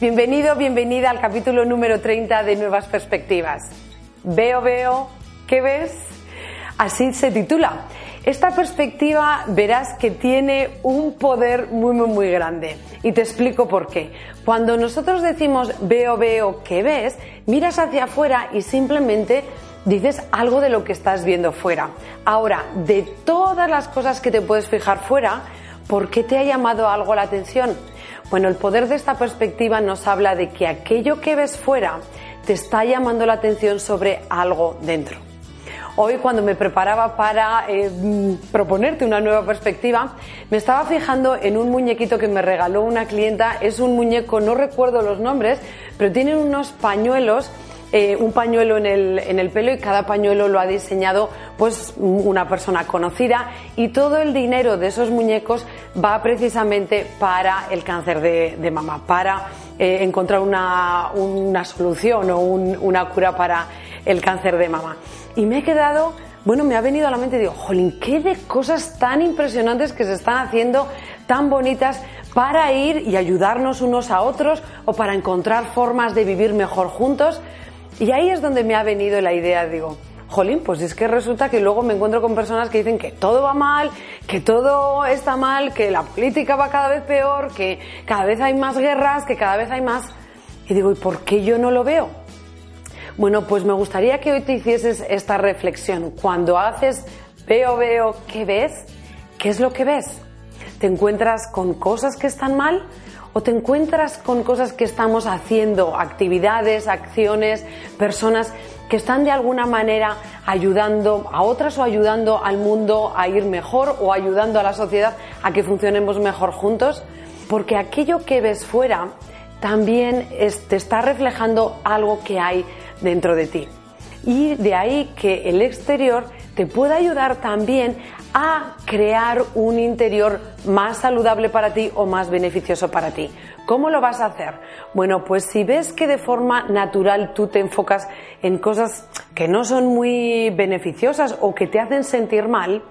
Bienvenido, bienvenida al capítulo número 30 de Nuevas Perspectivas. Veo, veo, ¿qué ves? Así se titula. Esta perspectiva verás que tiene un poder muy, muy, muy grande. Y te explico por qué. Cuando nosotros decimos veo, veo, ¿qué ves? Miras hacia afuera y simplemente dices algo de lo que estás viendo fuera. Ahora, de todas las cosas que te puedes fijar fuera, ¿por qué te ha llamado algo la atención? Bueno, el poder de esta perspectiva nos habla de que aquello que ves fuera te está llamando la atención sobre algo dentro. Hoy cuando me preparaba para eh, proponerte una nueva perspectiva, me estaba fijando en un muñequito que me regaló una clienta. Es un muñeco, no recuerdo los nombres, pero tiene unos pañuelos eh, un pañuelo en el, en el, pelo y cada pañuelo lo ha diseñado pues una persona conocida y todo el dinero de esos muñecos va precisamente para el cáncer de, mama, para eh, encontrar una, una, solución o una cura para el cáncer de mama. Y me he quedado bueno, me ha venido a la mente digo, jolín, qué de cosas tan impresionantes que se están haciendo, tan bonitas, para ir y ayudarnos unos a otros o para encontrar formas de vivir mejor juntos. Y ahí es donde me ha venido la idea, digo, jolín, pues es que resulta que luego me encuentro con personas que dicen que todo va mal, que todo está mal, que la política va cada vez peor, que cada vez hay más guerras, que cada vez hay más... Y digo, ¿y por qué yo no lo veo? Bueno, pues me gustaría que hoy te hicieses esta reflexión. Cuando haces veo, veo, ¿qué ves? ¿Qué es lo que ves? ¿Te encuentras con cosas que están mal? O te encuentras con cosas que estamos haciendo, actividades, acciones, personas que están de alguna manera ayudando a otras o ayudando al mundo a ir mejor o ayudando a la sociedad a que funcionemos mejor juntos, porque aquello que ves fuera también te está reflejando algo que hay dentro de ti. Y de ahí que el exterior te pueda ayudar también a crear un interior más saludable para ti o más beneficioso para ti. ¿Cómo lo vas a hacer? Bueno, pues si ves que de forma natural tú te enfocas en cosas que no son muy beneficiosas o que te hacen sentir mal,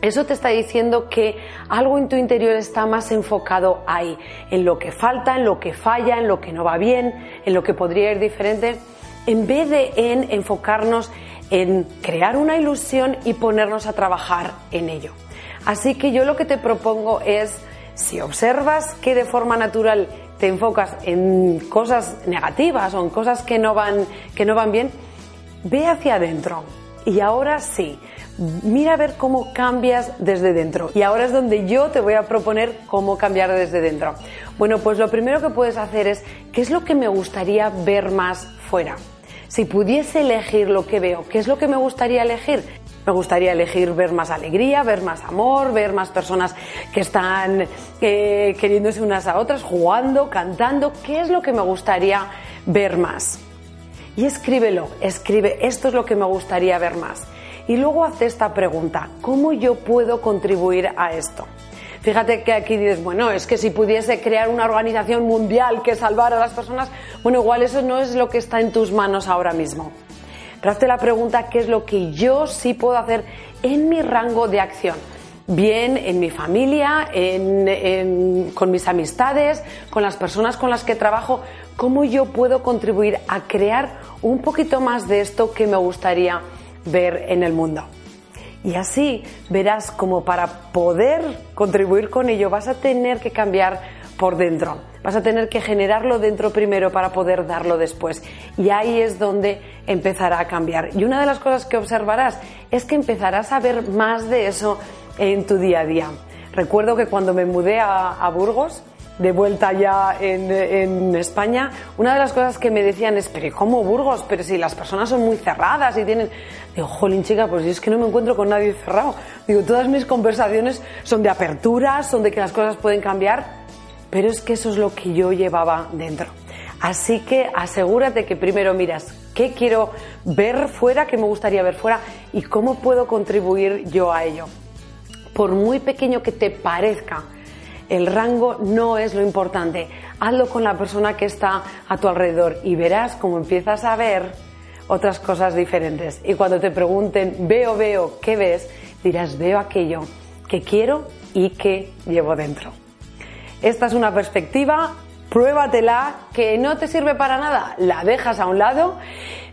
eso te está diciendo que algo en tu interior está más enfocado ahí, en lo que falta, en lo que falla, en lo que no va bien, en lo que podría ir diferente, en vez de en enfocarnos en crear una ilusión y ponernos a trabajar en ello. Así que yo lo que te propongo es, si observas que de forma natural te enfocas en cosas negativas o en cosas que no van, que no van bien, ve hacia adentro. Y ahora sí, mira a ver cómo cambias desde dentro. Y ahora es donde yo te voy a proponer cómo cambiar desde dentro. Bueno, pues lo primero que puedes hacer es, ¿qué es lo que me gustaría ver más fuera? Si pudiese elegir lo que veo, ¿qué es lo que me gustaría elegir? Me gustaría elegir ver más alegría, ver más amor, ver más personas que están eh, queriéndose unas a otras, jugando, cantando. ¿Qué es lo que me gustaría ver más? Y escríbelo, escribe, esto es lo que me gustaría ver más. Y luego hace esta pregunta, ¿cómo yo puedo contribuir a esto? Fíjate que aquí dices, bueno, es que si pudiese crear una organización mundial que salvara a las personas, bueno, igual eso no es lo que está en tus manos ahora mismo. Pero hazte la pregunta, ¿qué es lo que yo sí puedo hacer en mi rango de acción? Bien en mi familia, con mis amistades, con las personas con las que trabajo, ¿cómo yo puedo contribuir a crear un poquito más de esto que me gustaría ver en el mundo? Y así verás como para poder contribuir con ello vas a tener que cambiar por dentro. Vas a tener que generarlo dentro primero para poder darlo después. Y ahí es donde empezará a cambiar. Y una de las cosas que observarás es que empezarás a ver más de eso en tu día a día. Recuerdo que cuando me mudé a, Burgos, de vuelta ya en, España, una de las cosas que me decían es, pero ¿cómo Burgos? Pero si las personas son muy cerradas y tienen... Digo, jolín chica, pues es que no me encuentro con nadie cerrado. Digo, todas mis conversaciones son de apertura, son de que las cosas pueden cambiar, pero es que eso es lo que yo llevaba dentro. Así que asegúrate que primero miras qué quiero ver fuera, qué me gustaría ver fuera y cómo puedo contribuir yo a ello. Por muy pequeño que te parezca, el rango no es lo importante. Hazlo con la persona que está a tu alrededor y verás cómo empiezas a ver otras cosas diferentes. Y cuando te pregunten, veo, veo, ¿qué ves? Dirás, veo aquello que quiero y que llevo dentro. Esta es una perspectiva pruébatela, que no te sirve para nada, la dejas a un lado,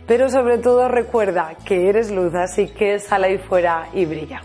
pero sobre todo recuerda que eres luz, así que sal ahí fuera y brilla.